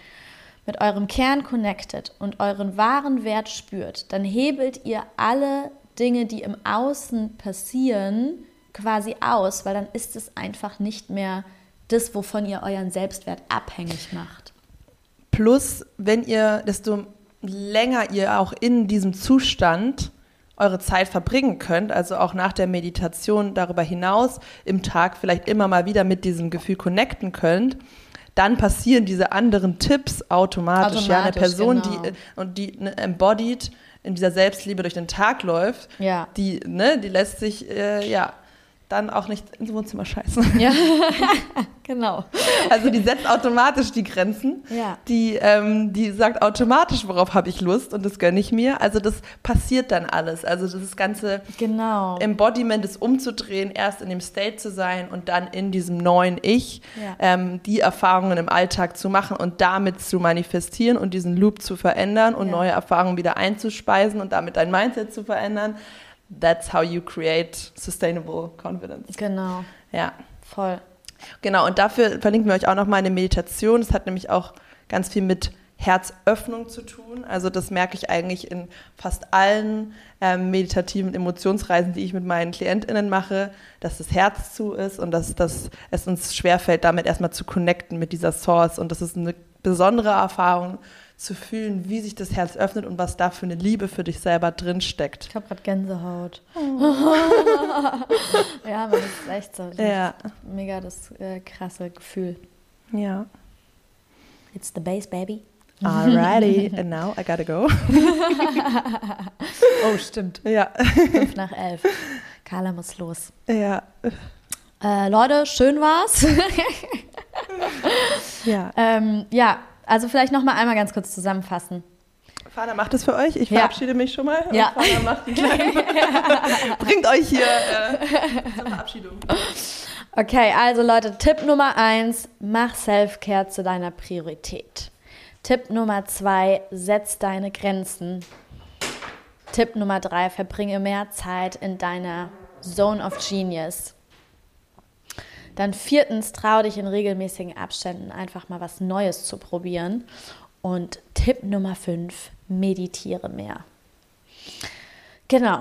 mit eurem Kern connected und euren wahren Wert spürt, dann hebelt ihr alle Dinge, die im Außen passieren, quasi aus, weil dann ist es einfach nicht mehr das, wovon ihr euren Selbstwert abhängig macht. Plus, wenn ihr, desto länger ihr auch in diesem Zustand eure Zeit verbringen könnt, also auch nach der Meditation darüber hinaus im Tag vielleicht immer mal wieder mit diesem Gefühl connecten könnt, dann passieren diese anderen Tipps automatisch. automatisch ja, eine Person, genau. die und die ne, embodied in dieser Selbstliebe durch den Tag läuft, ja. die, ne, die lässt sich, äh, ja, dann auch nicht ins Wohnzimmer scheißen. Ja, genau. Also die setzt automatisch die Grenzen. Ja. Die, ähm, die sagt automatisch, worauf habe ich Lust und das gönne ich mir. Also das passiert dann alles. Also das ganze genau. Embodiment ist umzudrehen, erst in dem State zu sein und dann in diesem neuen Ich ja. ähm, die Erfahrungen im Alltag zu machen und damit zu manifestieren und diesen Loop zu verändern und ja. neue Erfahrungen wieder einzuspeisen und damit dein Mindset zu verändern that's how you create sustainable confidence. Genau. Ja. Voll. Genau, und dafür verlinken wir euch auch noch mal eine Meditation. Das hat nämlich auch ganz viel mit Herzöffnung zu tun. Also das merke ich eigentlich in fast allen ähm, meditativen Emotionsreisen, die ich mit meinen KlientInnen mache, dass das Herz zu ist und dass, dass es uns schwerfällt, damit erstmal zu connecten mit dieser Source. Und das ist eine besondere Erfahrung zu fühlen, wie sich das Herz öffnet und was da für eine Liebe für dich selber drin steckt. Ich habe gerade Gänsehaut. Ja, man ist echt so. Ja. Mega das äh, krasse Gefühl. Ja. It's the bass, baby. Alrighty, and now I gotta go. oh, stimmt. Ja. Fünf nach elf. Carla muss los. Ja. Äh, Leute, schön war's. ja. Ähm, ja, also vielleicht noch mal einmal ganz kurz zusammenfassen. Fana macht es für euch. Ich verabschiede ja. mich schon mal. Ja. Fana macht die kleinen. Bringt euch hier äh, zur Verabschiedung. Okay, also Leute, Tipp Nummer eins: Mach Self-Care zu deiner Priorität. Tipp Nummer zwei: Setz deine Grenzen. Tipp Nummer drei: Verbringe mehr Zeit in deiner Zone of Genius. Dann viertens, trau dich in regelmäßigen Abständen einfach mal was Neues zu probieren. Und Tipp Nummer fünf, meditiere mehr. Genau.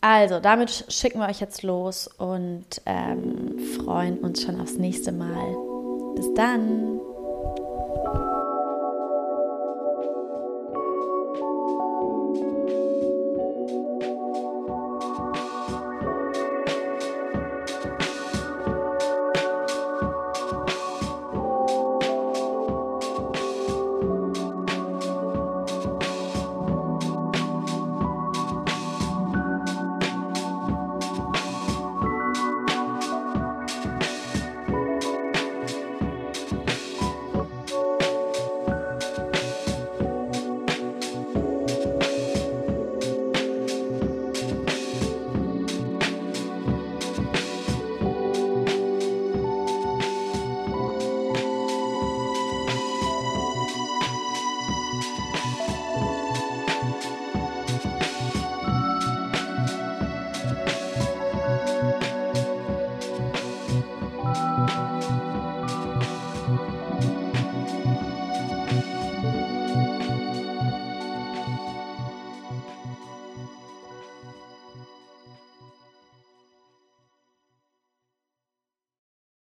Also, damit schicken wir euch jetzt los und ähm, freuen uns schon aufs nächste Mal. Bis dann.